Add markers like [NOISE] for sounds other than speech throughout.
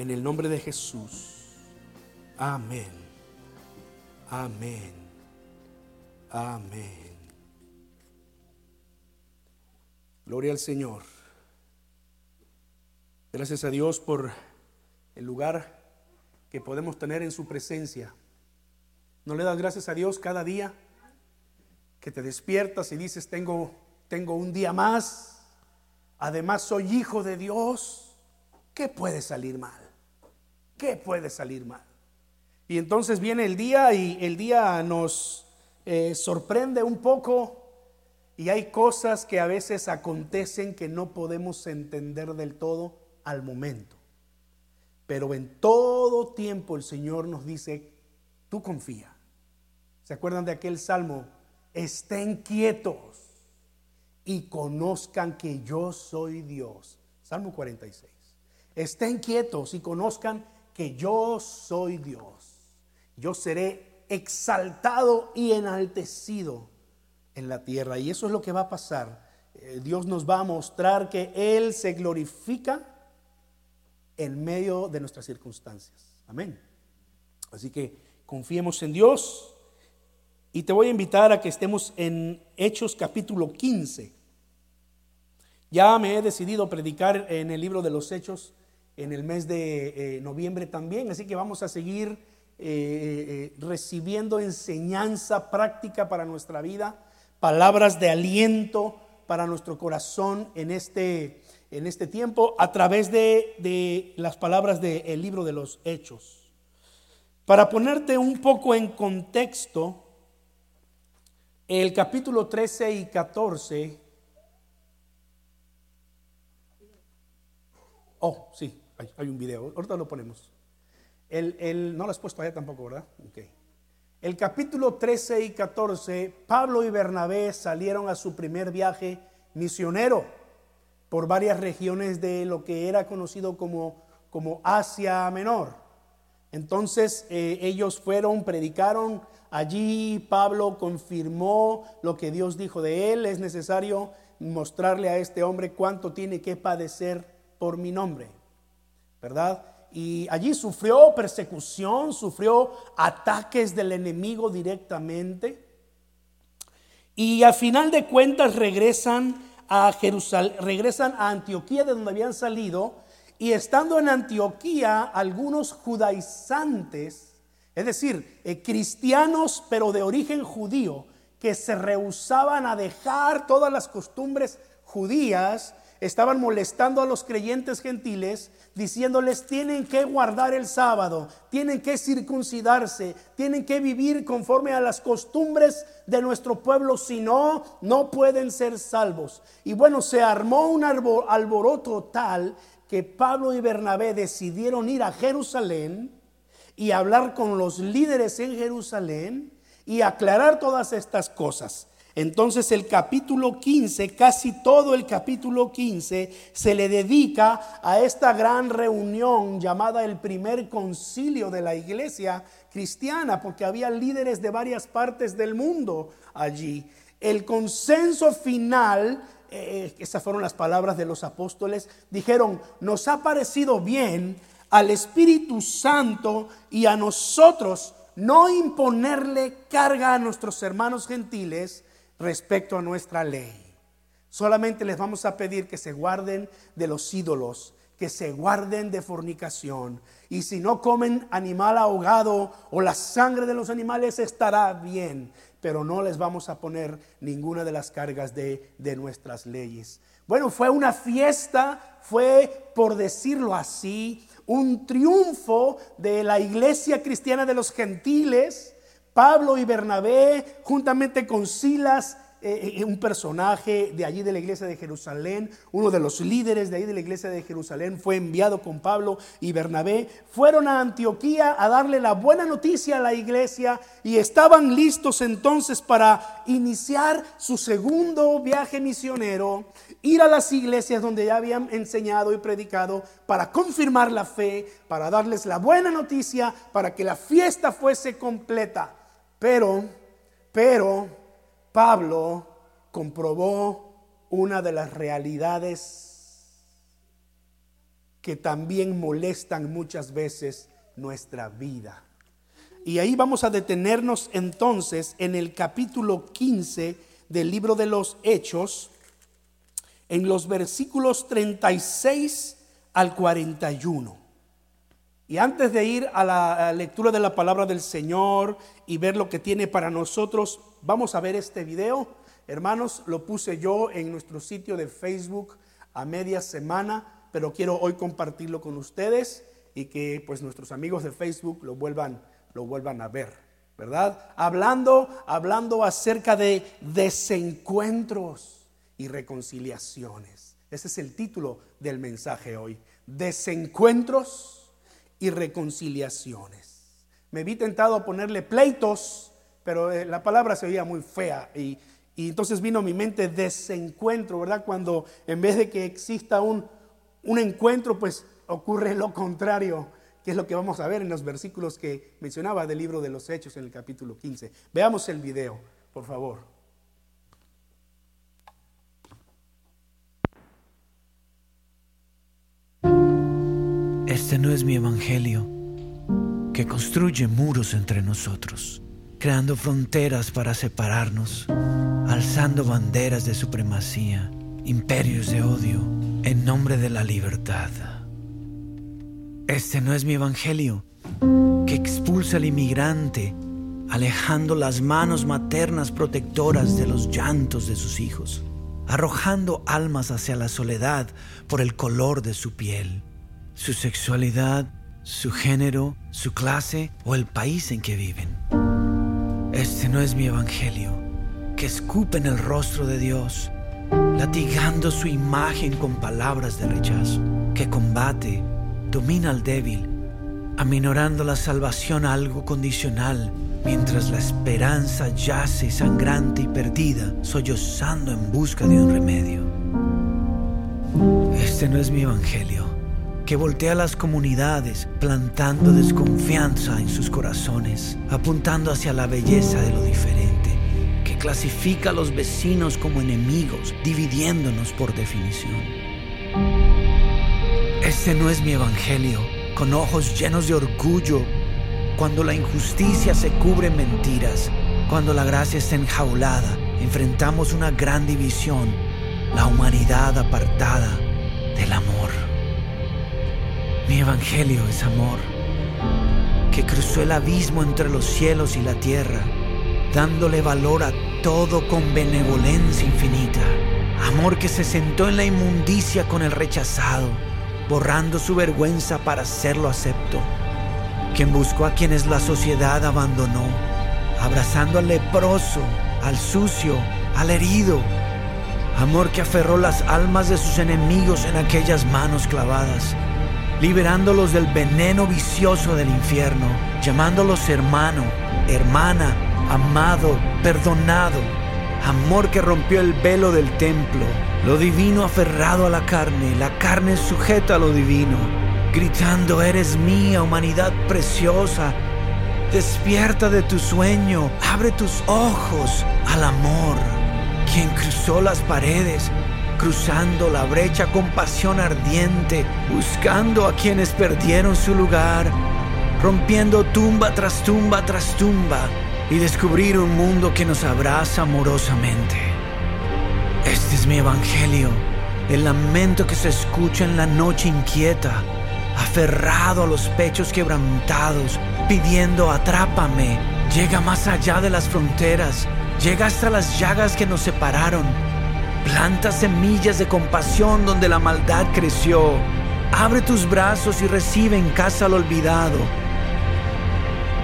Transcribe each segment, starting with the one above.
En el nombre de Jesús. Amén. Amén. Amén. Gloria al Señor. Gracias a Dios por el lugar que podemos tener en su presencia. ¿No le das gracias a Dios cada día que te despiertas y dices, tengo, tengo un día más? Además soy hijo de Dios. ¿Qué puede salir mal? ¿Qué puede salir mal? Y entonces viene el día y el día nos eh, sorprende un poco y hay cosas que a veces acontecen que no podemos entender del todo al momento. Pero en todo tiempo el Señor nos dice, tú confía. ¿Se acuerdan de aquel salmo? Estén quietos y conozcan que yo soy Dios. Salmo 46. Estén quietos y conozcan que yo soy Dios. Yo seré exaltado y enaltecido en la tierra. Y eso es lo que va a pasar. Eh, Dios nos va a mostrar que Él se glorifica en medio de nuestras circunstancias. Amén. Así que confiemos en Dios. Y te voy a invitar a que estemos en Hechos capítulo 15. Ya me he decidido predicar en el libro de los Hechos en el mes de eh, noviembre también, así que vamos a seguir eh, recibiendo enseñanza práctica para nuestra vida palabras de aliento para nuestro corazón en este, en este tiempo a través de, las palabras del libro de los Hechos. Para ponerte un poco en contexto, el capítulo 13 y 14. Oh, sí, hay, un video. Ahorita lo ponemos. El, no lo has puesto allá tampoco, ¿verdad? Okay. El capítulo 13 y 14, Pablo y Bernabé salieron a su primer viaje misionero por varias regiones de lo que era conocido como, como Asia Menor. Entonces eh, ellos fueron, predicaron allí, Pablo confirmó lo que Dios dijo de él, es necesario mostrarle a este hombre cuánto tiene que padecer por mi nombre, ¿verdad? y allí sufrió persecución, sufrió ataques del enemigo directamente. Y a final de cuentas regresan a Jerusalén, regresan a Antioquía de donde habían salido y estando en Antioquía algunos judaizantes, es decir, eh, cristianos pero de origen judío, que se rehusaban a dejar todas las costumbres judías, estaban molestando a los creyentes gentiles, diciéndoles tienen que guardar el sábado, tienen que circuncidarse, tienen que vivir conforme a las costumbres de nuestro pueblo, si no, no pueden ser salvos. Y bueno, se armó un alboroto tal que Pablo y Bernabé decidieron ir a Jerusalén y hablar con los líderes en Jerusalén y aclarar todas estas cosas. Entonces el capítulo 15, casi todo el capítulo 15, se le dedica a esta gran reunión llamada el primer concilio de la iglesia cristiana, porque había líderes de varias partes del mundo allí. El consenso final, eh, esas fueron las palabras de los apóstoles, dijeron, nos ha parecido bien al Espíritu Santo y a nosotros no imponerle carga a nuestros hermanos gentiles, respecto a nuestra ley. Solamente les vamos a pedir que se guarden de los ídolos, que se guarden de fornicación. Y si no comen animal ahogado o la sangre de los animales estará bien, pero no les vamos a poner ninguna de las cargas de, de nuestras leyes. Bueno, fue una fiesta, fue, por decirlo así, un triunfo de la iglesia cristiana de los gentiles. Pablo y Bernabé, juntamente con Silas, eh, eh, un personaje de allí de la iglesia de Jerusalén, uno de los líderes de ahí de la iglesia de Jerusalén, fue enviado con Pablo y Bernabé, fueron a Antioquía a darle la buena noticia a la iglesia y estaban listos entonces para iniciar su segundo viaje misionero, ir a las iglesias donde ya habían enseñado y predicado para confirmar la fe, para darles la buena noticia, para que la fiesta fuese completa. Pero, pero, Pablo comprobó una de las realidades que también molestan muchas veces nuestra vida. Y ahí vamos a detenernos entonces en el capítulo 15 del libro de los Hechos, en los versículos 36 al 41. Y antes de ir a la lectura de la palabra del Señor y ver lo que tiene para nosotros, vamos a ver este video. Hermanos, lo puse yo en nuestro sitio de Facebook a media semana, pero quiero hoy compartirlo con ustedes y que pues nuestros amigos de Facebook lo vuelvan, lo vuelvan a ver, ¿verdad? Hablando, hablando acerca de desencuentros y reconciliaciones. Ese es el título del mensaje hoy. Desencuentros y reconciliaciones. Me vi tentado a ponerle pleitos, pero eh, la palabra se oía muy fea y, entonces vino a mi mente desencuentro, ¿verdad? Cuando en vez de que exista un, un encuentro, pues ocurre lo contrario, que es lo que vamos a ver en los versículos que mencionaba del libro de los Hechos en el capítulo 15. Veamos el video, por favor. Este no es mi evangelio, que construye muros entre nosotros, creando fronteras para separarnos, alzando banderas de supremacía, imperios de odio, en nombre de la libertad. Este no es mi evangelio, que expulsa al inmigrante, alejando las manos maternas protectoras de los llantos de sus hijos, arrojando almas hacia la soledad por el color de su piel su sexualidad, su género, su clase o el país en que viven. Este no es mi evangelio, que escupe en el rostro de Dios, latigando su imagen con palabras de rechazo, que combate, domina al débil, aminorando la salvación a algo condicional, mientras la esperanza yace sangrante y perdida, sollozando en busca de un remedio. Este no es mi evangelio que voltea las comunidades plantando desconfianza en sus corazones, apuntando hacia la belleza de lo diferente, que clasifica a los vecinos como enemigos, dividiéndonos por definición. Este no es mi evangelio, con ojos llenos de orgullo, cuando la injusticia se cubre en mentiras, cuando la gracia está enjaulada, enfrentamos una gran división, la humanidad apartada del amor. Mi evangelio es amor, que cruzó el abismo entre los cielos y la tierra, dándole valor a todo con benevolencia infinita. Amor que se sentó en la inmundicia con el rechazado, borrando su vergüenza para hacerlo acepto. Quien buscó a quienes la sociedad abandonó, abrazando al leproso, al sucio, al herido. Amor que aferró las almas de sus enemigos en aquellas manos clavadas liberándolos del veneno vicioso del infierno, llamándolos hermano, hermana, amado, perdonado, amor que rompió el velo del templo, lo divino aferrado a la carne, la carne sujeta a lo divino, gritando, eres mía, humanidad preciosa, despierta de tu sueño, abre tus ojos al amor, quien cruzó las paredes, cruzando la brecha con pasión ardiente, buscando a quienes perdieron su lugar, rompiendo tumba tras tumba tras tumba y descubrir un mundo que nos abraza amorosamente. Este es mi evangelio, el lamento que se escucha en la noche inquieta, aferrado a los pechos quebrantados, pidiendo atrápame, llega más allá de las fronteras, llega hasta las llagas que nos separaron Planta semillas de compasión donde la maldad creció. Abre tus brazos y recibe en casa al olvidado.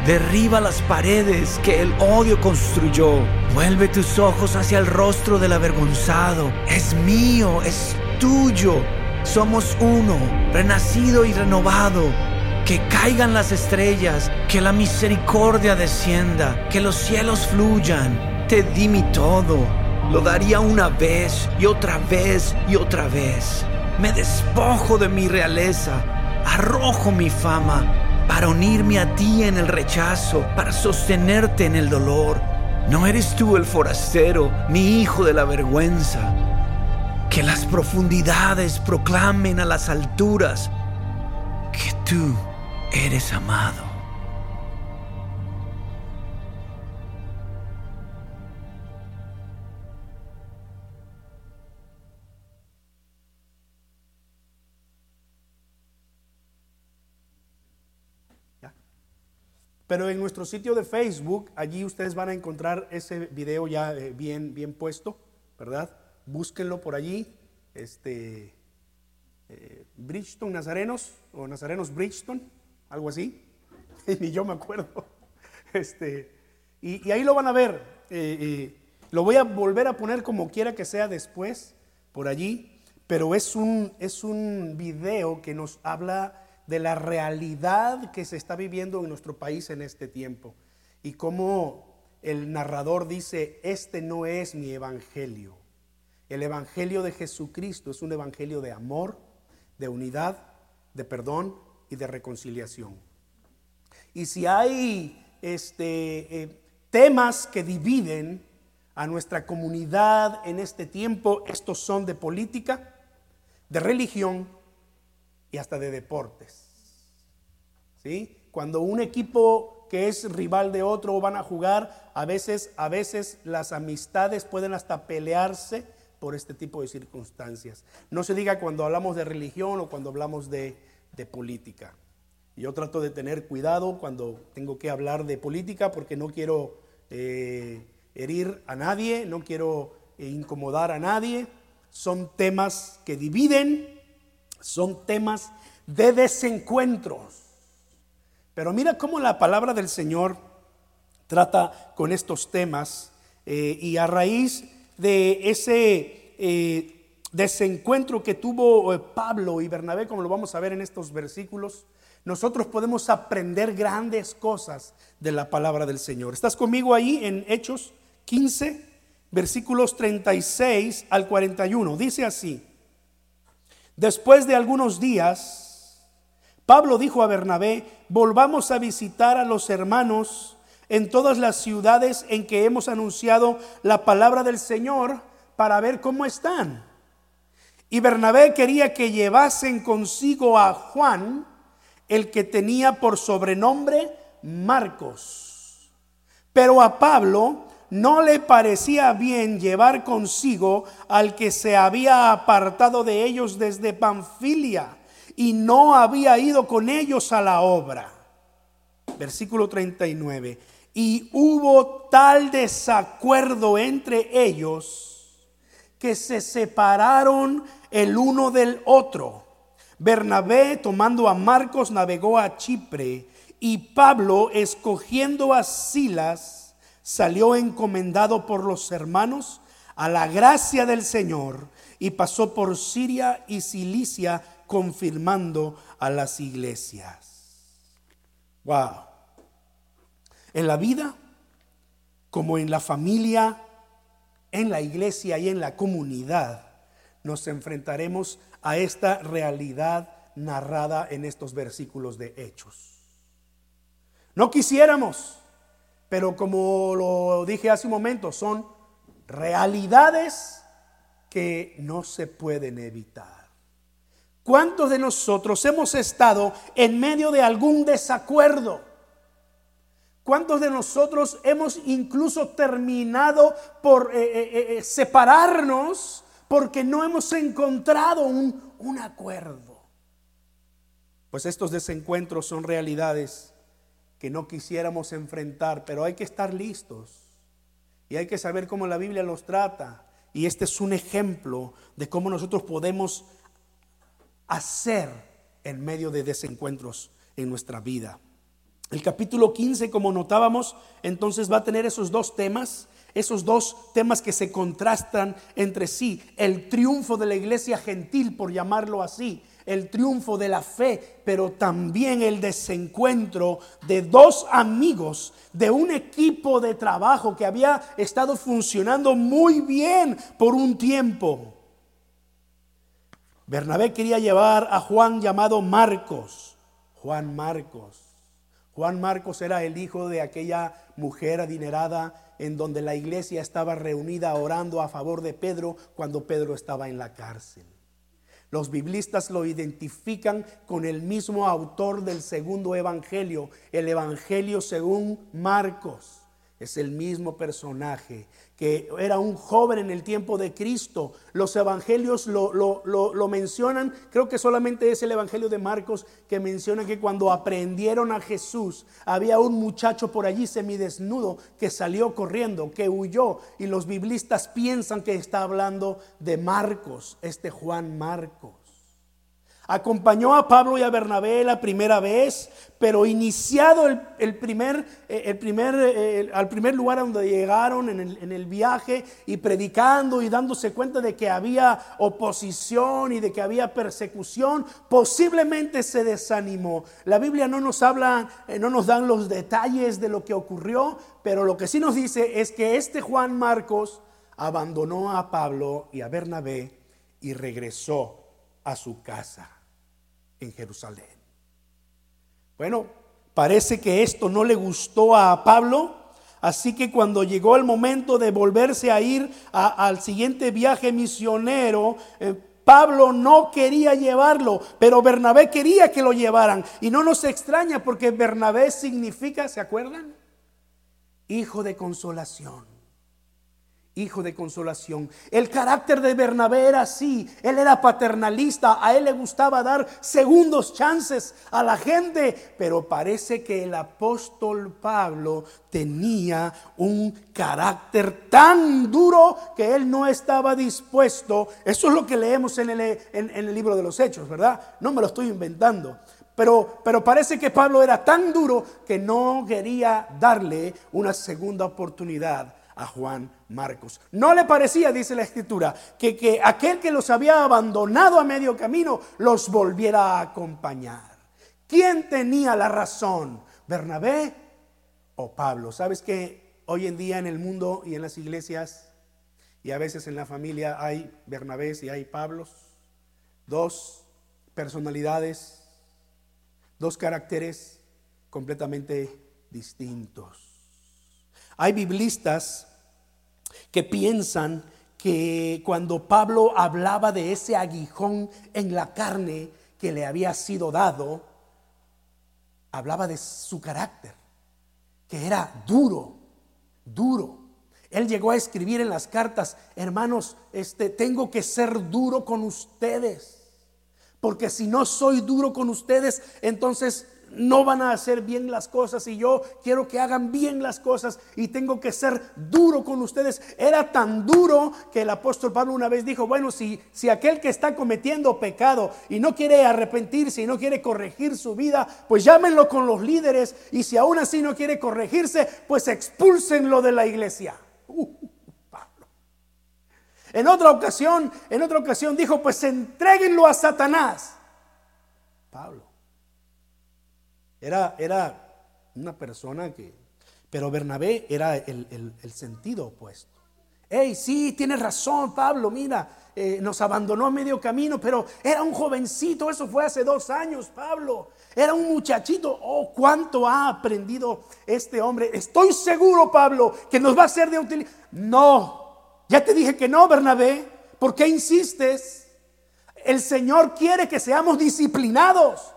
Derriba las paredes que el odio construyó. Vuelve tus ojos hacia el rostro del avergonzado. Es mío, es tuyo. Somos uno, renacido y renovado. Que caigan las estrellas, que la misericordia descienda, que los cielos fluyan. Te di mi todo lo daría una vez y otra vez y otra vez. Me despojo de mi realeza, arrojo mi fama para unirme a ti en el rechazo, para sostenerte en el dolor. No eres tú el forastero, mi hijo de la vergüenza. Que las profundidades proclamen a las alturas tú eres amado. Pero en nuestro sitio de Facebook, allí ustedes van a encontrar ese video ya eh, bien, bien puesto, ¿verdad? Búsquenlo por allí. Este, eh, Bridgeton Nazarenos o Nazarenos Bridgeton, algo así. [LAUGHS] Ni yo me acuerdo. [LAUGHS] Este, y, ahí lo van a ver. Eh, lo voy a volver a poner como quiera que sea después, por allí. Pero es un, es un video que nos habla de la realidad que se está viviendo en nuestro país en este tiempo. Y como el narrador dice, este no es mi evangelio. El evangelio de Jesucristo es un evangelio de amor, de unidad, de perdón y de reconciliación. Y si hay este, eh, temas que dividen a nuestra comunidad en este tiempo, estos son de política, de religión y hasta de deportes. ¿Sí? Cuando un equipo que es rival de otro van a jugar, a veces, a veces las amistades pueden hasta pelearse por este tipo de circunstancias. No se diga cuando hablamos de religión o cuando hablamos de, política. Yo trato de tener cuidado cuando tengo que hablar de política porque no quiero eh, herir a nadie, no quiero eh, incomodar a nadie. Son temas que dividen, son temas de desencuentros. Pero mira cómo la palabra del Señor trata con estos temas eh, y a raíz de ese eh, desencuentro que tuvo eh, Pablo y Bernabé, como lo vamos a ver en estos versículos, nosotros podemos aprender grandes cosas de la palabra del Señor. ¿Estás conmigo ahí en Hechos 15, versículos 36 al 41? Dice así. Después de algunos días, Pablo dijo a Bernabé, volvamos a visitar a los hermanos en todas las ciudades en que hemos anunciado la palabra del Señor para ver cómo están. Y Bernabé quería que llevasen consigo a Juan, el que tenía por sobrenombre Marcos. Pero a Pablo no le parecía bien llevar consigo al que se había apartado de ellos desde Panfilia y no había ido con ellos a la obra. Versículo 39. Y hubo tal desacuerdo entre ellos que se separaron el uno del otro. Bernabé, tomando a Marcos, navegó a Chipre y Pablo, escogiendo a Silas, salió encomendado por los hermanos a la gracia del Señor y pasó por Siria y Cilicia confirmando a las iglesias. Wow. En la vida, como en la familia, en la iglesia y en la comunidad, nos enfrentaremos a esta realidad narrada en estos versículos de Hechos. No quisiéramos pero como lo dije hace un momento, son realidades que no se pueden evitar. ¿Cuántos de nosotros hemos estado en medio de algún desacuerdo? ¿Cuántos de nosotros hemos incluso terminado por eh, eh, eh, separarnos porque no hemos encontrado un, un acuerdo? Pues estos desencuentros son realidades que no quisiéramos enfrentar, pero hay que estar listos y hay que saber cómo la Biblia los trata. Y este es un ejemplo de cómo nosotros podemos hacer en medio de desencuentros en nuestra vida. El capítulo 15, como notábamos, entonces va a tener esos dos temas, esos dos temas que se contrastan entre sí. El triunfo de la iglesia gentil, por llamarlo así, el triunfo de la fe, pero también el desencuentro de dos amigos de un equipo de trabajo que había estado funcionando muy bien por un tiempo. Bernabé quería llevar a Juan llamado Marcos. Juan Marcos. Juan Marcos era el hijo de aquella mujer adinerada en donde la iglesia estaba reunida orando a favor de Pedro cuando Pedro estaba en la cárcel. Los biblistas lo identifican con el mismo autor del segundo evangelio, el evangelio según Marcos. Es el mismo personaje que era un joven en el tiempo de Cristo. Los evangelios lo, lo, mencionan, creo que solamente es el evangelio de Marcos que menciona que cuando aprendieron a Jesús, había un muchacho por allí semidesnudo que salió corriendo, que huyó, y los biblistas piensan que está hablando de Marcos, este Juan Marcos. Acompañó a Pablo y a Bernabé la primera vez, pero iniciado el, primer, eh, eh, al primer lugar a donde llegaron en el, en el, viaje y predicando y dándose cuenta de que había oposición y de que había persecución, posiblemente se desanimó. La Biblia no nos habla, eh, no nos dan los detalles de lo que ocurrió, pero lo que sí nos dice es que este Juan Marcos abandonó a Pablo y a Bernabé y regresó a su casa en Jerusalén. Bueno, parece que esto no le gustó a Pablo, así que cuando llegó el momento de volverse a ir al siguiente viaje misionero, eh, Pablo no quería llevarlo, pero Bernabé quería que lo llevaran. Y no nos extraña porque Bernabé significa, ¿se acuerdan? Hijo de consolación hijo de consolación. El carácter de Bernabé era así, él era paternalista, a él le gustaba dar segundos chances a la gente, pero parece que el apóstol Pablo tenía un carácter tan duro que él no estaba dispuesto, eso es lo que leemos en el, libro de los Hechos, ¿verdad? No me lo estoy inventando. Pero, parece que Pablo era tan duro que no quería darle una segunda oportunidad a Juan Marcos. No le parecía, dice la escritura, que, que aquel que los había abandonado a medio camino los volviera a acompañar. ¿Quién tenía la razón? ¿Bernabé o Pablo? ¿Sabes que hoy en día en el mundo y en las iglesias y a veces en la familia hay Bernabés y hay Pablos? Dos personalidades, dos caracteres completamente distintos. Hay biblistas que piensan que cuando Pablo hablaba de ese aguijón en la carne que le había sido dado, hablaba de su carácter, que era duro, duro. Él llegó a escribir en las cartas, hermanos, este tengo que ser duro con ustedes, porque si no soy duro con ustedes, entonces no van a hacer bien las cosas y yo quiero que hagan bien las cosas y tengo que ser duro con ustedes. Era tan duro que el apóstol Pablo una vez dijo, bueno, si, si aquel que está cometiendo pecado y no quiere arrepentirse y no quiere corregir su vida, pues llámenlo con los líderes y si aún así no quiere corregirse, pues expúlsenlo de la iglesia. Uh, Pablo. En otra ocasión, en otra ocasión dijo, pues entréguenlo a Satanás. Pablo. Era, era una persona que... Pero Bernabé era el, sentido opuesto. Hey, sí, tienes razón, Pablo, mira, eh, nos abandonó a medio camino, pero era un jovencito, eso fue hace dos años, Pablo. Era un muchachito. Oh, cuánto ha aprendido este hombre. Estoy seguro, Pablo, que nos va a ser de utilidad. No, ya te dije que no, Bernabé. ¿Por qué insistes? El Señor quiere que seamos disciplinados.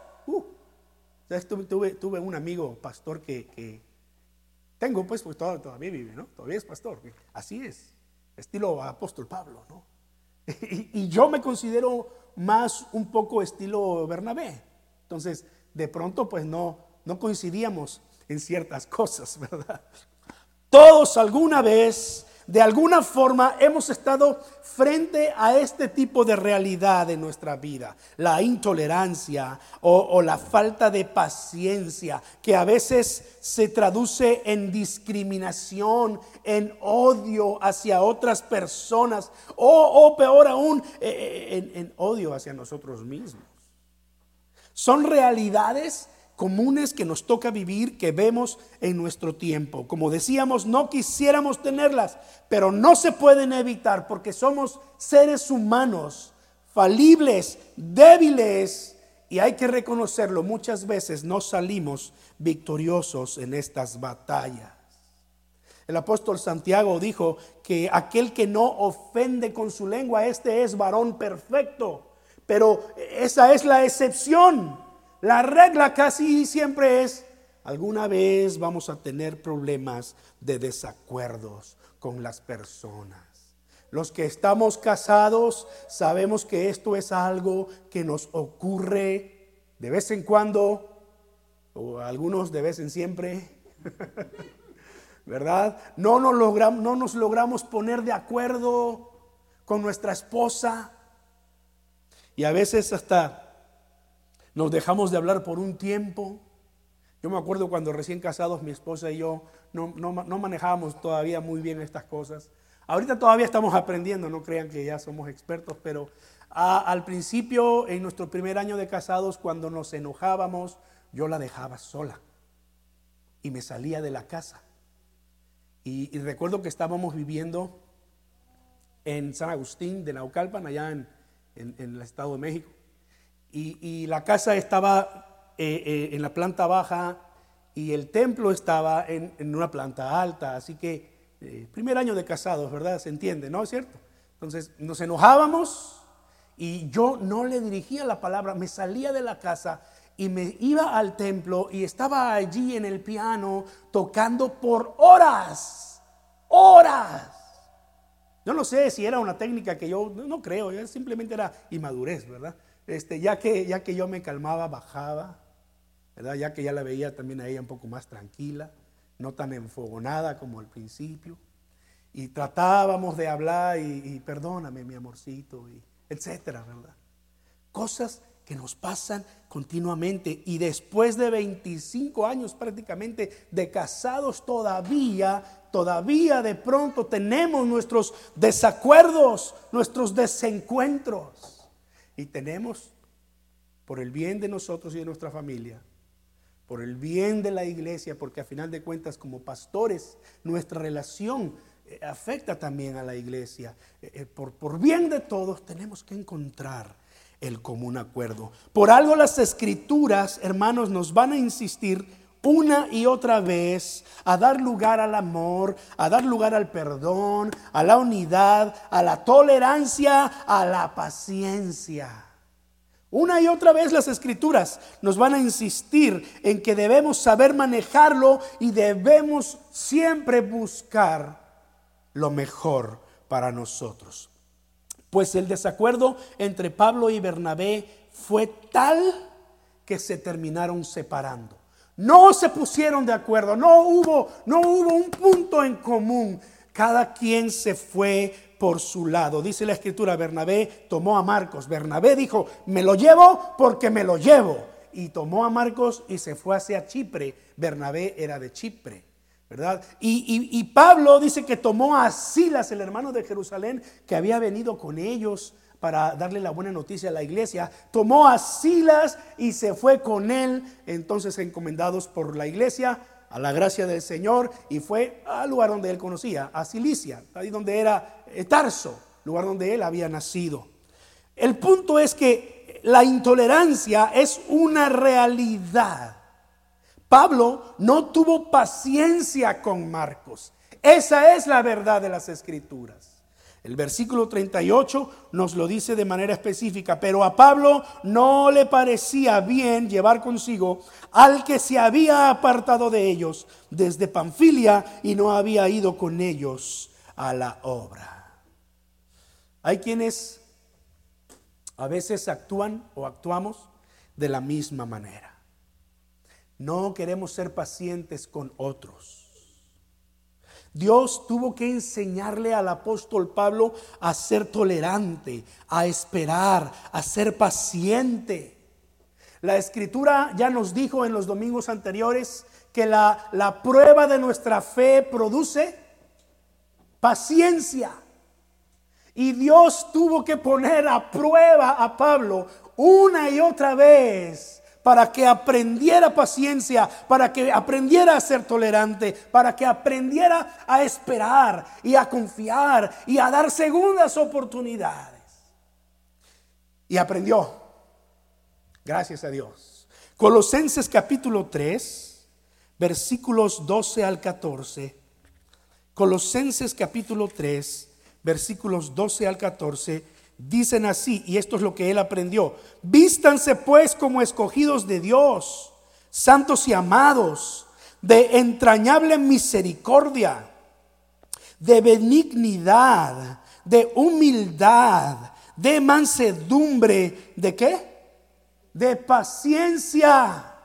Tuve, tuve, un amigo pastor que, tengo, pues, pues todavía, vive, ¿no? Todavía es pastor. Así es, estilo apóstol Pablo, ¿no? [LAUGHS] Y, yo me considero más un poco estilo Bernabé. Entonces, de pronto, pues no, no coincidíamos en ciertas [LAUGHS] cosas, ¿verdad? Todos alguna vez de alguna forma hemos estado frente a este tipo de realidad en nuestra vida, la intolerancia o, la falta de paciencia, que a veces se traduce en discriminación, en odio hacia otras personas o, peor aún, eh, eh, en odio hacia nosotros mismos. Son realidades comunes que nos toca vivir, que vemos en nuestro tiempo. Como decíamos, no quisiéramos tenerlas, pero no se pueden evitar porque somos seres humanos, falibles, débiles, y hay que reconocerlo, muchas veces no salimos victoriosos en estas batallas. El apóstol Santiago dijo que aquel que no ofende con su lengua, este es varón perfecto pero esa es la excepción. La regla casi siempre es, alguna vez vamos a tener problemas de desacuerdos con las personas. Los que estamos casados sabemos que esto es algo que nos ocurre de vez en cuando, o algunos de vez en siempre, [LAUGHS] ¿verdad? No nos, logramos, no nos logramos poner de acuerdo con nuestra esposa y a veces hasta nos dejamos de hablar por un tiempo. Yo me acuerdo cuando recién casados mi esposa y yo no, no, manejábamos todavía muy bien estas cosas. Ahorita todavía estamos aprendiendo, no crean que ya somos expertos, pero al principio, en nuestro primer año de casados, cuando nos enojábamos, yo la dejaba sola y me salía de la casa. Y, recuerdo que estábamos viviendo en San Agustín de Naucalpan, allá en, el Estado de México. Y, la casa estaba eh, eh, en la planta baja y el templo estaba en, una planta alta. Así que, eh, primer año de casados, ¿verdad? Se entiende, ¿no es cierto? Entonces nos enojábamos y yo no le dirigía la palabra, me salía de la casa y me iba al templo y estaba allí en el piano tocando por horas, horas. Yo no sé si era una técnica que yo no creo, simplemente era inmadurez, ¿verdad? Este, ya, que, ya que yo me calmaba, bajaba, ¿verdad? Ya que ya la veía también a ella un poco más tranquila, no tan enfogonada como al principio. Y tratábamos de hablar y, y perdóname, mi amorcito, y etcétera, ¿verdad? Cosas que nos pasan continuamente y después de 25 años prácticamente de casados todavía, todavía de pronto tenemos nuestros desacuerdos, nuestros desencuentros y tenemos por el bien de nosotros y de nuestra familia, por el bien de la iglesia, porque a final de cuentas como pastores nuestra relación eh, afecta también a la iglesia. Eh, eh, por, por bien de todos tenemos que encontrar el común acuerdo. Por algo las escrituras, hermanos, nos van a insistir una y otra vez a dar lugar al amor, a dar lugar al perdón, a la unidad, a la tolerancia, a la paciencia. Una y otra vez las escrituras nos van a insistir en que debemos saber manejarlo y debemos siempre buscar lo mejor para nosotros. Pues el desacuerdo entre Pablo y Bernabé fue tal que se terminaron separando. No se pusieron de acuerdo, no hubo, no hubo un punto en común. Cada quien se fue por su lado. Dice la escritura, Bernabé tomó a Marcos. Bernabé dijo, me lo llevo porque me lo llevo. Y tomó a Marcos y se fue hacia Chipre. Bernabé era de Chipre. ¿verdad? Y, Pablo dice que tomó a Silas, el hermano de Jerusalén, que había venido con ellos para darle la buena noticia a la iglesia, tomó a Silas y se fue con él, entonces encomendados por la iglesia, a la gracia del Señor, y fue al lugar donde él conocía, a Cilicia, ahí donde era Tarso, lugar donde él había nacido. El punto es que la intolerancia es una realidad. Pablo no tuvo paciencia con Marcos. Esa es la verdad de las escrituras. El versículo 38 nos lo dice de manera específica, pero a Pablo no le parecía bien llevar consigo al que se había apartado de ellos desde Panfilia y no había ido con ellos a la obra. Hay quienes a veces actúan o actuamos de la misma manera. No queremos ser pacientes con otros. Dios tuvo que enseñarle al apóstol Pablo a ser tolerante, a esperar, a ser paciente. La escritura ya nos dijo en los domingos anteriores que la, la prueba de nuestra fe produce paciencia. Y Dios tuvo que poner a prueba a Pablo una y otra vez para que aprendiera paciencia, para que aprendiera a ser tolerante, para que aprendiera a esperar y a confiar y a dar segundas oportunidades. Y aprendió, gracias a Dios. Colosenses capítulo 3, versículos 12 al 14. Colosenses capítulo 3, versículos 12 al 14, dicen así, y esto es lo que él aprendió, vístanse pues como escogidos de Dios, santos y amados, de entrañable misericordia, de benignidad, de humildad, de mansedumbre, ¿de qué? De paciencia.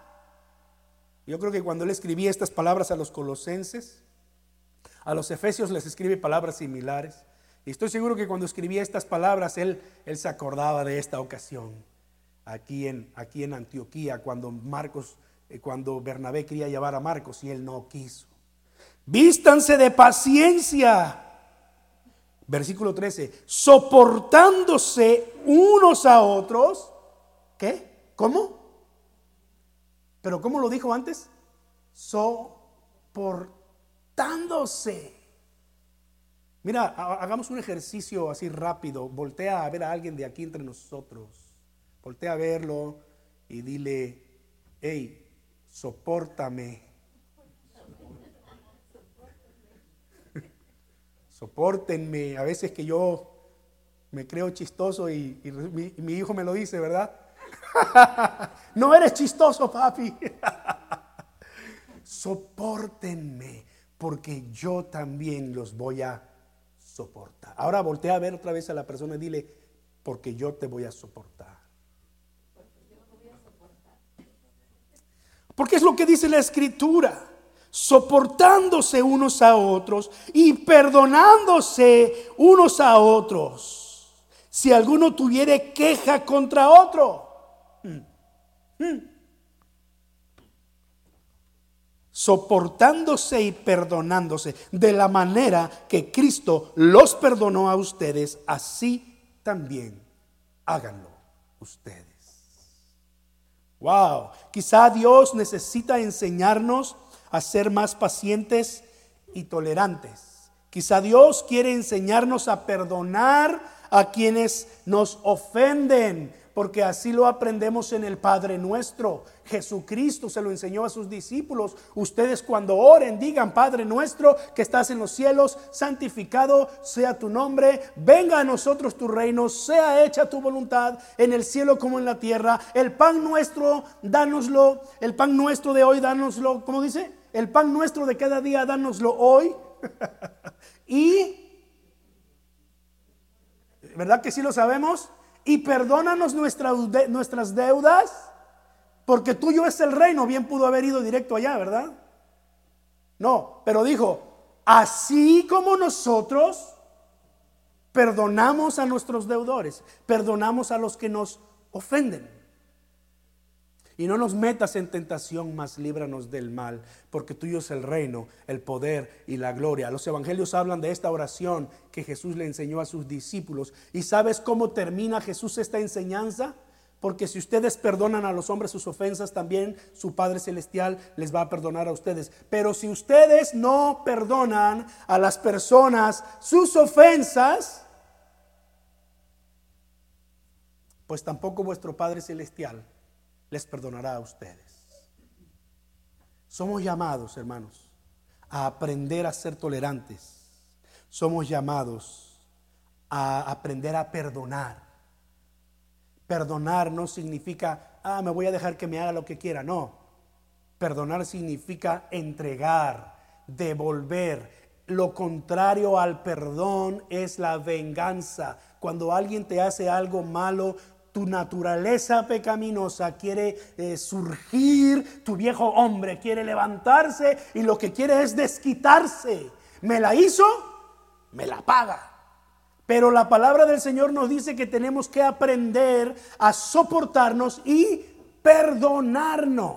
Yo creo que cuando él escribía estas palabras a los colosenses, a los efesios les escribe palabras similares. Y estoy seguro que cuando escribía estas palabras, él, él se acordaba de esta ocasión, aquí en, aquí en Antioquía, cuando Marcos, eh, cuando Bernabé quería llevar a Marcos y él no quiso. Vístanse de paciencia. Versículo 13, soportándose unos a otros. ¿Qué? ¿Cómo? Pero ¿cómo lo dijo antes? Soportándose. Mira, hagamos un ejercicio así rápido. Voltea a ver a alguien de aquí entre nosotros. Voltea a verlo y dile, hey, sopórtame. [LAUGHS] Sopórtenme. A veces que yo me creo chistoso y, mi, hijo me lo dice, ¿verdad? [LAUGHS] no eres chistoso, papi. [LAUGHS] Sopórtenme, porque yo también los voy a soportar. Ahora voltea a ver otra vez a la persona y dile, porque yo te voy a soportar. Porque es lo que dice la escritura, soportándose unos a otros y perdonándose unos a otros. Si alguno tuviere queja contra otro. Hmm, hmm soportándose y perdonándose de la manera que Cristo los perdonó a ustedes, así también háganlo ustedes. Wow, quizá Dios necesita enseñarnos a ser más pacientes y tolerantes. Quizá Dios quiere enseñarnos a perdonar a quienes nos ofenden, porque así lo aprendemos en el Padre nuestro. Jesucristo se lo enseñó a sus discípulos. Ustedes cuando oren digan, Padre nuestro que estás en los cielos, santificado sea tu nombre, venga a nosotros tu reino, sea hecha tu voluntad en el cielo como en la tierra. El pan nuestro, dánoslo, el pan nuestro de hoy, dánoslo, ¿cómo dice? El pan nuestro de cada día, dánoslo hoy. [LAUGHS] y, ¿verdad que sí lo sabemos? Y perdónanos nuestras deudas, porque tuyo es el reino. Bien pudo haber ido directo allá, ¿verdad? No, pero dijo, así como nosotros perdonamos a nuestros deudores, perdonamos a los que nos ofenden. Y no nos metas en tentación, mas líbranos del mal, porque tuyo es el reino, el poder y la gloria. Los evangelios hablan de esta oración que Jesús le enseñó a sus discípulos. ¿Y sabes cómo termina Jesús esta enseñanza? Porque si ustedes perdonan a los hombres sus ofensas, también su Padre Celestial les va a perdonar a ustedes. Pero si ustedes no perdonan a las personas sus ofensas, pues tampoco vuestro Padre Celestial les perdonará a ustedes. Somos llamados, hermanos, a aprender a ser tolerantes. Somos llamados a aprender a perdonar. Perdonar no significa, ah, me voy a dejar que me haga lo que quiera. No. Perdonar significa entregar, devolver. Lo contrario al perdón es la venganza. Cuando alguien te hace algo malo, tu naturaleza pecaminosa quiere eh, surgir, tu viejo hombre quiere levantarse y lo que quiere es desquitarse. Me la hizo, me la paga. Pero la palabra del Señor nos dice que tenemos que aprender a soportarnos y perdonarnos.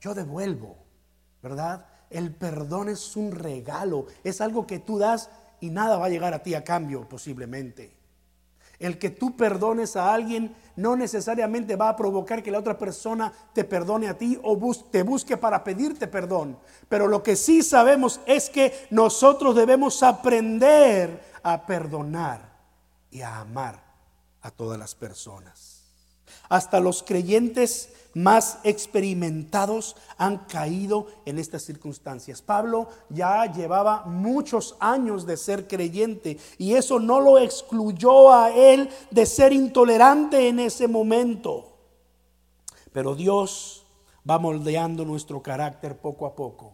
Yo devuelvo, ¿verdad? El perdón es un regalo, es algo que tú das y nada va a llegar a ti a cambio posiblemente. El que tú perdones a alguien no necesariamente va a provocar que la otra persona te perdone a ti o te busque para pedirte perdón. Pero lo que sí sabemos es que nosotros debemos aprender a perdonar y a amar a todas las personas. Hasta los creyentes más experimentados han caído en estas circunstancias. Pablo ya llevaba muchos años de ser creyente y eso no lo excluyó a él de ser intolerante en ese momento. Pero Dios va moldeando nuestro carácter poco a poco,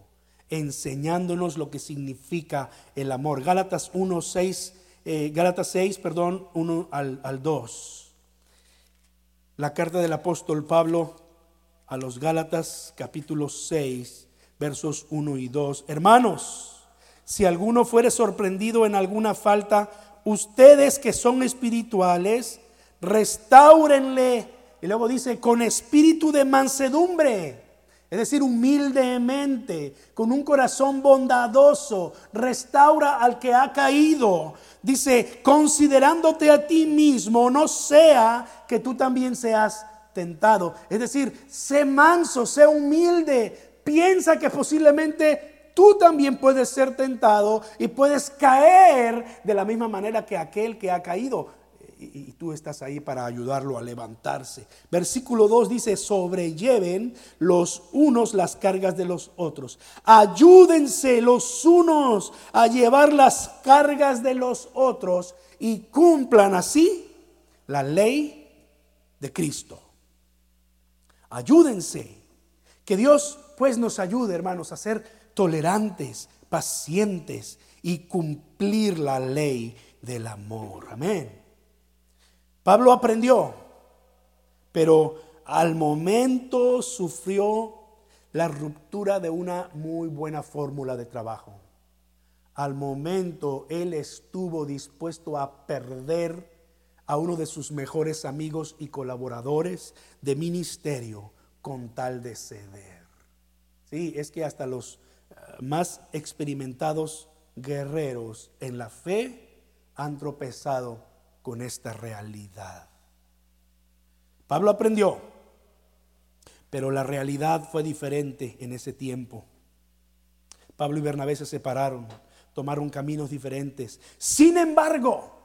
enseñándonos lo que significa el amor. Gálatas 1, 6, eh, Gálatas 6, perdón, 1 al, al 2. La carta del apóstol Pablo a los Gálatas capítulo 6, versos 1 y 2. Hermanos, si alguno fuere sorprendido en alguna falta, ustedes que son espirituales, restáurenle. Y luego dice, con espíritu de mansedumbre. Es decir, humildemente, con un corazón bondadoso, restaura al que ha caído. Dice, considerándote a ti mismo, no sea que tú también seas tentado. Es decir, sé manso, sé humilde, piensa que posiblemente tú también puedes ser tentado y puedes caer de la misma manera que aquel que ha caído. Y, tú estás ahí para ayudarlo a levantarse. Versículo 2 dice, sobrelleven los unos las cargas de los otros. Ayúdense los unos a llevar las cargas de los otros y cumplan así la ley de Cristo. Ayúdense. Que Dios pues nos ayude, hermanos, a ser tolerantes, pacientes y cumplir la ley del amor. Amén. Pablo aprendió, pero al momento sufrió la ruptura de una muy buena fórmula de trabajo. Al momento él estuvo dispuesto a perder a uno de sus mejores amigos y colaboradores de ministerio con tal de ceder. Sí, es que hasta los eh, más experimentados guerreros en la fe han tropezado con esta realidad. Pablo aprendió, pero la realidad fue diferente en ese tiempo. Pablo y Bernabé se separaron, tomaron caminos diferentes. Sin embargo,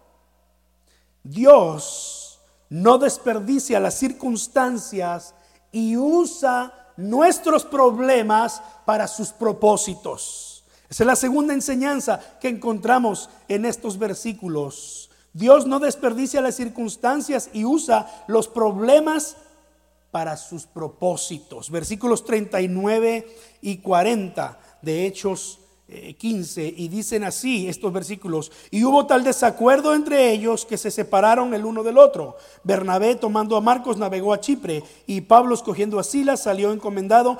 Dios no desperdicia las circunstancias y usa nuestros problemas para sus propósitos. Esa es la segunda enseñanza que encontramos en estos versículos. Dios no desperdicia las circunstancias y usa los problemas para sus propósitos. Versículos 39 y 40 de Hechos 15 eh, y dicen así estos versículos, y hubo tal desacuerdo entre ellos que se separaron el uno del otro. Bernabé tomando a Marcos navegó a Chipre y Pablo escogiendo a Silas salió encomendado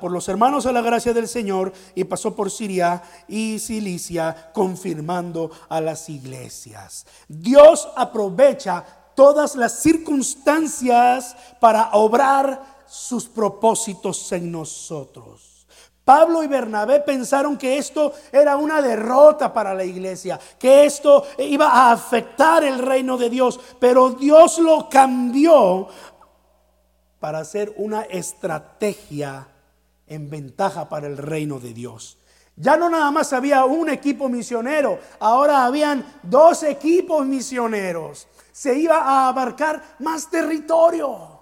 por los hermanos a la gracia del Señor y pasó por Siria y Cilicia confirmando a las iglesias. Dios aprovecha todas las circunstancias para obrar sus propósitos en nosotros. Pablo y Bernabé pensaron que esto era una derrota para la iglesia, que esto iba a afectar el reino de Dios, pero Dios lo cambió para hacer una estrategia en ventaja para el reino de Dios. Ya no nada más había un equipo misionero, ahora habían dos equipos misioneros. Se iba a abarcar más territorio.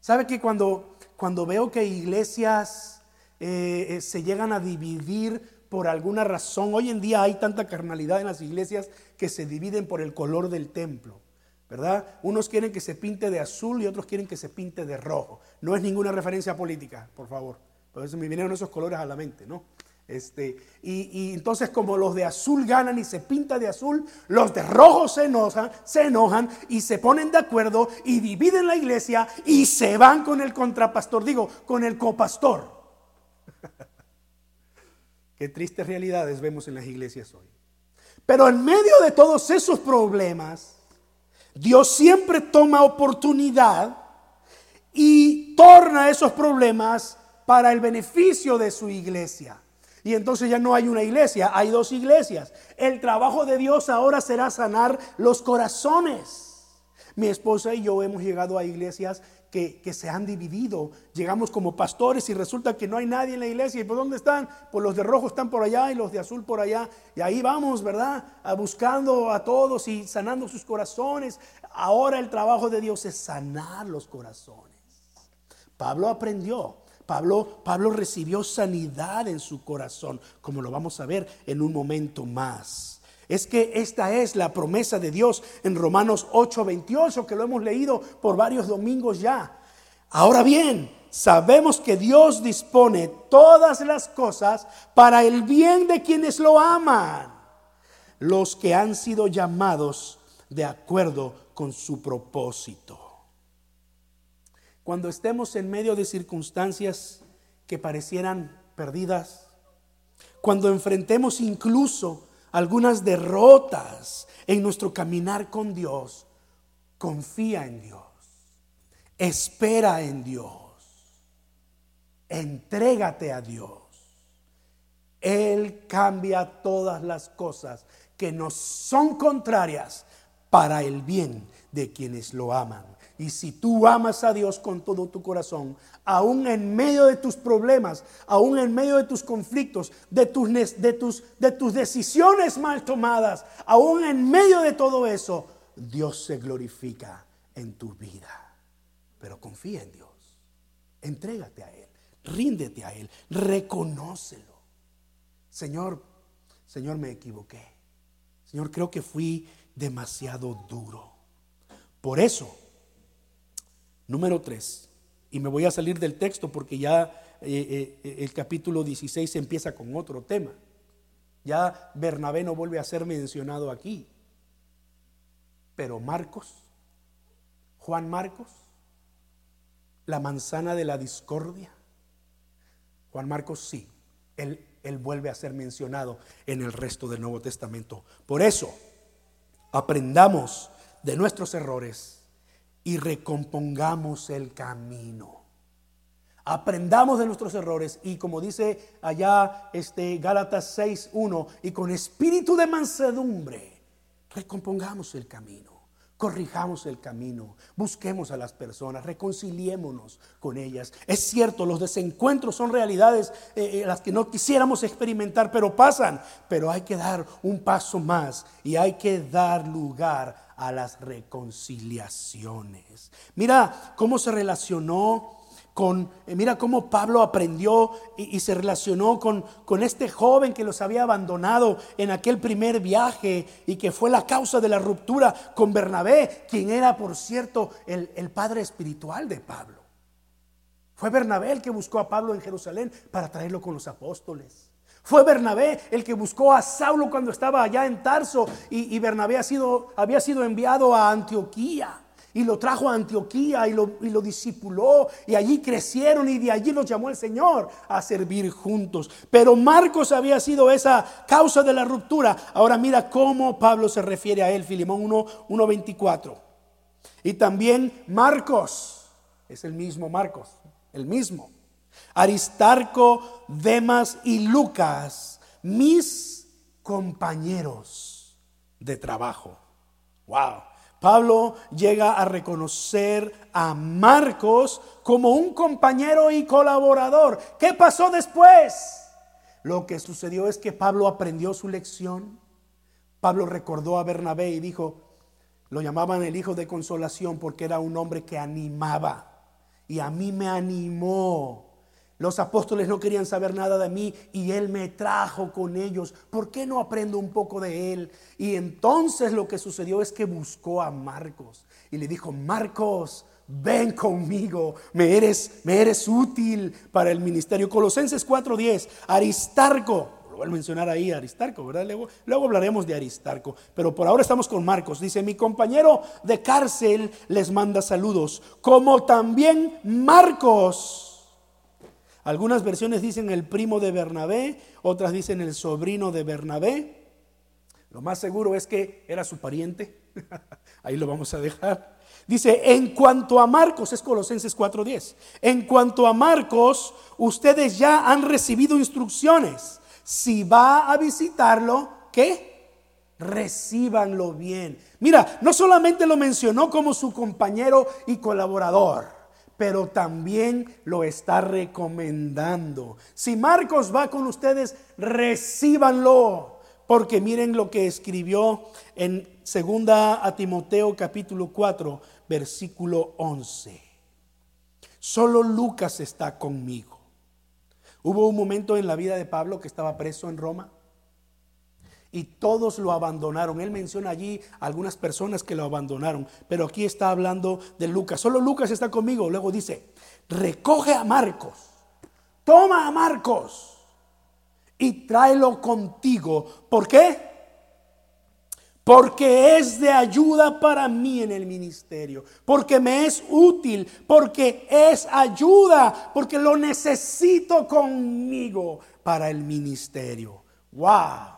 ¿Sabe que cuando, cuando veo que iglesias eh, eh, se llegan a dividir por alguna razón. Hoy en día hay tanta carnalidad en las iglesias que se dividen por el color del templo. ¿Verdad? Unos quieren que se pinte de azul y otros quieren que se pinte de rojo. No es ninguna referencia política, por favor. Por eso me vinieron esos colores a la mente, ¿no? Este, y, y, entonces como los de azul ganan y se pinta de azul, los de rojo se enojan, se enojan y se ponen de acuerdo y dividen la iglesia y se van con el contrapastor, digo, con el copastor. Qué tristes realidades vemos en las iglesias hoy. Pero en medio de todos esos problemas, Dios siempre toma oportunidad y torna esos problemas para el beneficio de su iglesia. Y entonces ya no hay una iglesia, hay dos iglesias. El trabajo de Dios ahora será sanar los corazones. Mi esposa y yo hemos llegado a iglesias que, se han dividido. Llegamos como pastores y resulta que no hay nadie en la iglesia. ¿Y por dónde están? Pues los de rojo están por allá y los de azul por allá. Y ahí vamos, ¿verdad? Buscando a todos y sanando sus corazones. Ahora el trabajo de Dios es sanar los corazones. Pablo aprendió. Pablo, Pablo recibió sanidad en su corazón, como lo vamos a ver en un momento más es que esta es la promesa de Dios en Romanos 8:28, que lo hemos leído por varios domingos ya. Ahora bien, sabemos que Dios dispone todas las cosas para el bien de quienes lo aman, los que han sido llamados de acuerdo con su propósito. Cuando estemos en medio de circunstancias que parecieran perdidas, cuando enfrentemos incluso algunas derrotas en nuestro caminar con Dios, confía en Dios, espera en Dios, entrégate a Dios. Él cambia todas las cosas que nos son contrarias para el bien de quienes lo aman. Y si tú amas a Dios con todo tu corazón, aún en medio de tus problemas, aún en medio de tus conflictos, de tus, de tus, de tus decisiones mal tomadas, aún en medio de todo eso, Dios se glorifica en tu vida. Pero confía en Dios, entrégate a Él, ríndete a Él, reconócelo. Señor, Señor, me equivoqué. Señor, creo que fui demasiado duro. Por eso, Número 3. Y me voy a salir del texto porque ya eh, eh, el capítulo 16 empieza con otro tema. Ya Bernabé no vuelve a ser mencionado aquí. Pero Marcos, Juan Marcos, la manzana de la discordia. Juan Marcos sí, él, él vuelve a ser mencionado en el resto del Nuevo Testamento. Por eso, aprendamos de nuestros errores y recompongamos el camino. Aprendamos de nuestros errores y como dice allá este Gálatas 6:1 y con espíritu de mansedumbre recompongamos el camino. Corrijamos el camino, busquemos a las personas, reconciliémonos con ellas. Es cierto, los desencuentros son realidades eh, eh, las que no quisiéramos experimentar, pero pasan. Pero hay que dar un paso más y hay que dar lugar a las reconciliaciones. Mira cómo se relacionó con, eh, mira cómo Pablo aprendió y, se relacionó con, con, este joven que los había abandonado en aquel primer viaje y que fue la causa de la ruptura con Bernabé, quien era, por cierto, el, el padre espiritual de Pablo. Fue Bernabé el que buscó a Pablo en Jerusalén para traerlo con los apóstoles. Fue Bernabé el que buscó a Saulo cuando estaba allá en Tarso y, Bernabé había sido enviado a Antioquía y lo trajo a Antioquía y lo, y lo discipuló y allí crecieron y de allí los llamó el Señor a servir juntos. Pero Marcos había sido esa causa de la ruptura. Ahora mira cómo Pablo se refiere a él, Filimón 1.24. Y también Marcos, es el mismo Marcos, el mismo. Aristarco, Demas y Lucas, mis compañeros de trabajo. Wow. Pablo llega a reconocer a Marcos como un compañero y colaborador. ¿Qué pasó después? Lo que sucedió es que Pablo aprendió su lección. Pablo recordó a Bernabé y dijo, lo llamaban el hijo de consolación porque era un hombre que animaba. Y a mí me animó los apóstoles no querían saber nada de mí y Él me trajo con ellos. ¿Por qué no aprendo un poco de Él? Y entonces lo que sucedió es que buscó a Marcos y le dijo, Marcos, ven conmigo, me eres, me eres útil para el ministerio. Colosenses 4:10, Aristarco, lo voy a mencionar ahí, Aristarco, ¿verdad? Luego, luego hablaremos de Aristarco, pero por ahora estamos con Marcos. Dice, mi compañero de cárcel les manda saludos, como también Marcos algunas versiones dicen el primo de Bernabé, otras dicen el sobrino de Bernabé. Lo más seguro es que era su pariente. [LAUGHS] Ahí lo vamos a dejar. Dice, en cuanto a Marcos, es Colosenses 4:10, en cuanto a Marcos, ustedes ya han recibido instrucciones. Si va a visitarlo, ¿qué? Recíbanlo bien. Mira, no solamente lo mencionó como su compañero y colaborador, pero también lo está recomendando. Si Marcos va con ustedes, recíbanlo, porque miren lo que escribió en segunda a Timoteo capítulo 4, versículo 11. Solo Lucas está conmigo. Hubo un momento en la vida de Pablo que estaba preso en Roma y todos lo abandonaron. Él menciona allí algunas personas que lo abandonaron, pero aquí está hablando de Lucas. Solo Lucas está conmigo. Luego dice, recoge a Marcos, toma a Marcos y tráelo contigo. ¿Por qué? Porque es de ayuda para mí en el ministerio, porque me es útil, porque es ayuda, porque lo necesito conmigo para el ministerio. ¡Wow!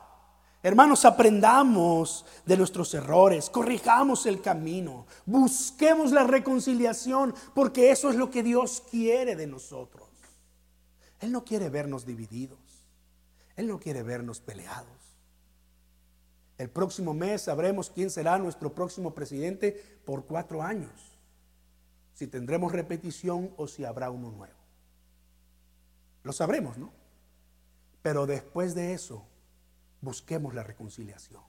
Hermanos, aprendamos de nuestros errores, corrijamos el camino, busquemos la reconciliación, porque eso es lo que Dios quiere de nosotros. Él no quiere vernos divididos, Él no quiere vernos peleados. El próximo mes sabremos quién será nuestro próximo presidente por cuatro años, si tendremos repetición o si habrá uno nuevo. Lo sabremos, ¿no? Pero después de eso, busquemos la reconciliación,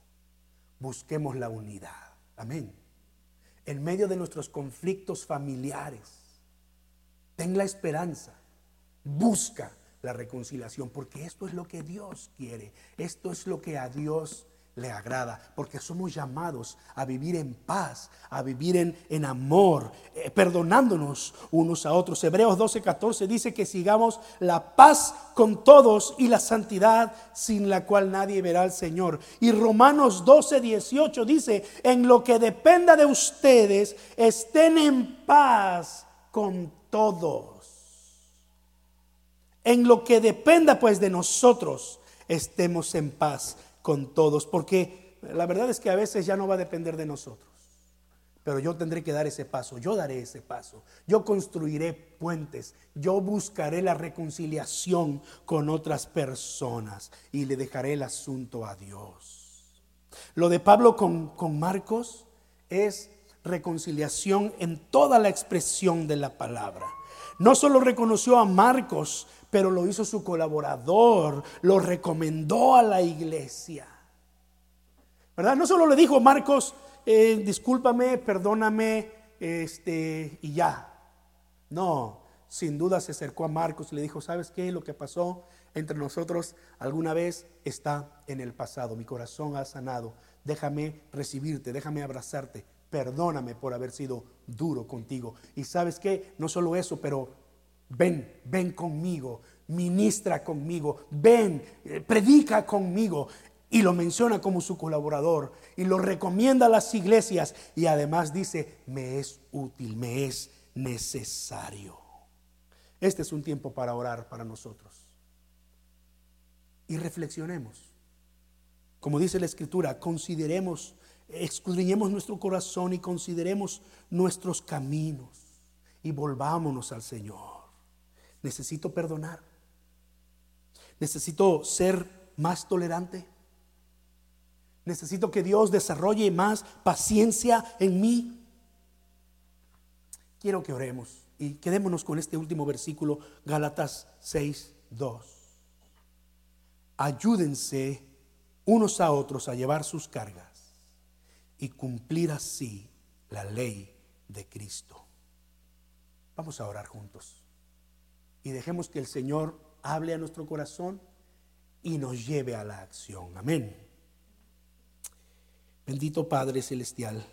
busquemos la unidad. Amén. En medio de nuestros conflictos familiares, ten la esperanza, busca la reconciliación, porque esto es lo que Dios quiere, esto es lo que a Dios le agrada, porque somos llamados a vivir en paz, a vivir en, amor, eh, perdonándonos unos a otros. Hebreos 12, 14 dice que sigamos la paz con todos y la santidad sin la cual nadie verá al Señor. Y Romanos 12, 18 dice, en lo que dependa de ustedes, estén en paz con todos. En lo que dependa pues de nosotros, estemos en paz con todos, porque la verdad es que a veces ya no va a depender de nosotros. Pero yo tendré que dar ese paso, yo daré ese paso, yo construiré puentes, yo buscaré la reconciliación con otras personas y le dejaré el asunto a Dios. Lo de Pablo con, con Marcos es reconciliación en toda la expresión de la palabra. No solo reconoció a Marcos pero lo hizo su colaborador, lo recomendó a la iglesia. ¿Verdad? No solo le dijo, Marcos, eh, discúlpame, perdóname, este, y ya. No, sin duda se acercó a Marcos y le dijo, ¿sabes qué? Lo que pasó entre nosotros alguna vez está en el pasado. Mi corazón ha sanado. Déjame recibirte, déjame abrazarte. Perdóname por haber sido duro contigo. Y sabes qué? No solo eso, pero ven, ven conmigo, ministra conmigo, ven, eh, predica conmigo. Y lo menciona como su colaborador y lo recomienda a las iglesias y además dice, me es útil, me es necesario. Este es un tiempo para orar para nosotros. Y reflexionemos. Como dice la escritura, consideremos, escudriñemos nuestro corazón y consideremos nuestros caminos y volvámonos al Señor. Necesito perdonar. Necesito ser más tolerante. Necesito que Dios desarrolle más paciencia en mí. Quiero que oremos y quedémonos con este último versículo, Gálatas 6, 2. Ayúdense unos a otros a llevar sus cargas y cumplir así la ley de Cristo. Vamos a orar juntos y dejemos que el Señor hable a nuestro corazón y nos lleve a la acción. Amén. Bendito Padre Celestial.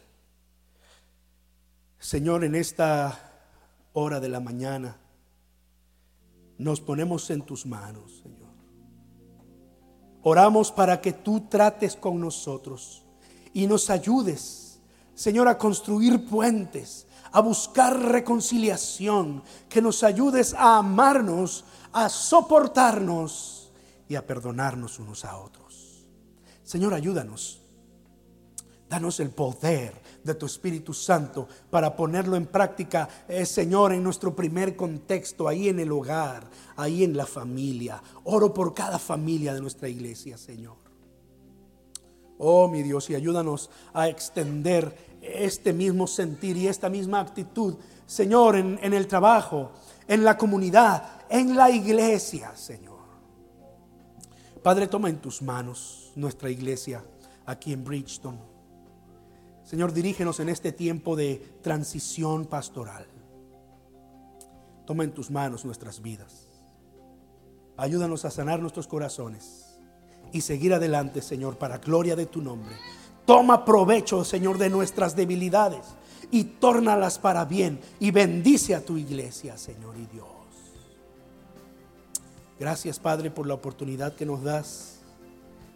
Señor, en esta hora de la mañana nos ponemos en tus manos, Señor. Oramos para que tú trates con nosotros y nos ayudes, Señor, a construir puentes, a buscar reconciliación, que nos ayudes a amarnos, a soportarnos y a perdonarnos unos a otros. Señor, ayúdanos. Danos el poder de tu Espíritu Santo para ponerlo en práctica, eh, Señor, en nuestro primer contexto, ahí en el hogar, ahí en la familia. Oro por cada familia de nuestra iglesia, Señor. Oh, mi Dios, y ayúdanos a extender este mismo sentir y esta misma actitud, Señor, en, el trabajo, en la comunidad, en la iglesia, Señor. Padre, toma en tus manos nuestra iglesia aquí en Bridgeton. Señor, dirígenos en este tiempo de transición pastoral. Toma en tus manos nuestras vidas. Ayúdanos a sanar nuestros corazones y seguir adelante, Señor, para gloria de tu nombre. Toma provecho, Señor, de nuestras debilidades y tórnalas para bien y bendice a tu iglesia, Señor y Dios. Gracias, Padre, por la oportunidad que nos das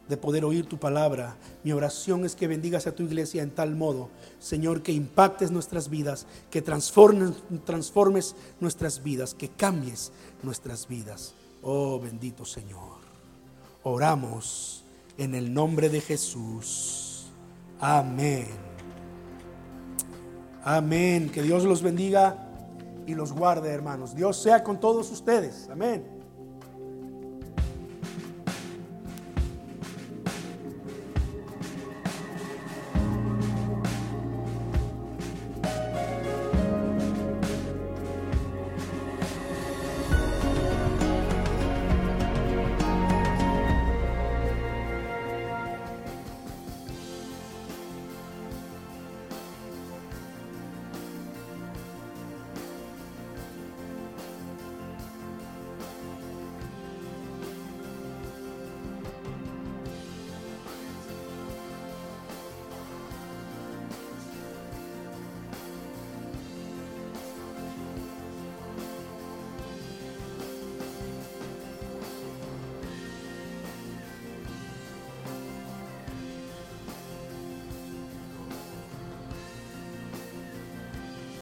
de poder oír tu palabra. Mi oración es que bendigas a tu iglesia en tal modo, Señor, que impactes nuestras vidas, que transformes, transformes nuestras vidas, que cambies nuestras vidas. Oh bendito Señor. Oramos en el nombre de Jesús. Amén. Amén. Que Dios los bendiga y los guarde, hermanos. Dios sea con todos ustedes. Amén.